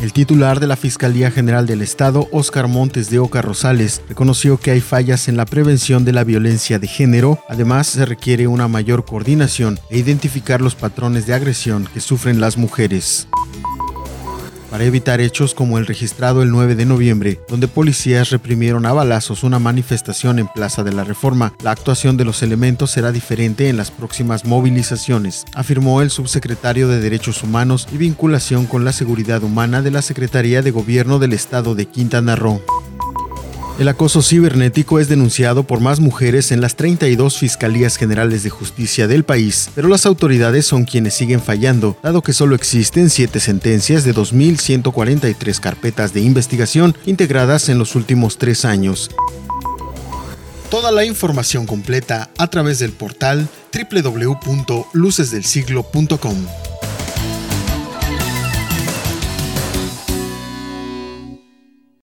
El titular de la Fiscalía General del Estado, Óscar Montes de Oca Rosales, reconoció que hay fallas en la prevención de la violencia de género. Además, se requiere una mayor coordinación e identificar los patrones de agresión que sufren las mujeres para evitar hechos como el registrado el 9 de noviembre, donde policías reprimieron a balazos una manifestación en Plaza de la Reforma. La actuación de los elementos será diferente en las próximas movilizaciones, afirmó el subsecretario de Derechos Humanos y Vinculación con la Seguridad Humana de la Secretaría de Gobierno del Estado de Quintana Roo. El acoso cibernético es denunciado por más mujeres en las 32 Fiscalías Generales de Justicia del país, pero las autoridades son quienes siguen fallando, dado que solo existen siete sentencias de 2.143 carpetas de investigación integradas en los últimos tres años. Toda la información completa a través del portal www.lucesdelsiglo.com.